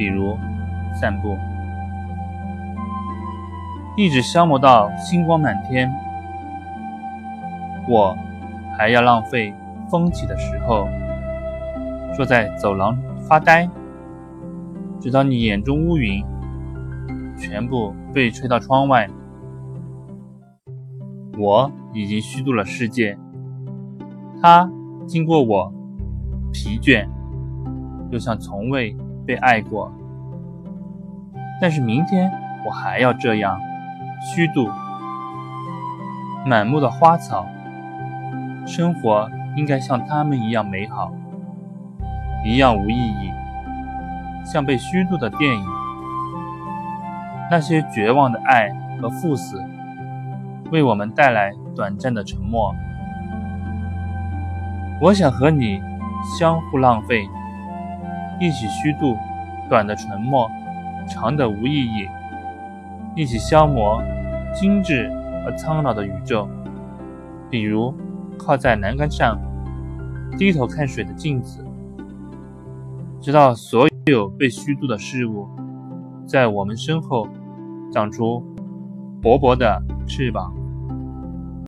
比如散步，一直消磨到星光满天。我还要浪费风起的时候，坐在走廊发呆，直到你眼中乌云全部被吹到窗外。我已经虚度了世界，它经过我，疲倦，又像从未。被爱过，但是明天我还要这样虚度。满目的花草，生活应该像他们一样美好，一样无意义，像被虚度的电影。那些绝望的爱和赴死，为我们带来短暂的沉默。我想和你相互浪费。一起虚度短的沉默，长的无意义；一起消磨精致而苍老的宇宙。比如，靠在栏杆上，低头看水的镜子，直到所有被虚度的事物，在我们身后长出薄薄的翅膀。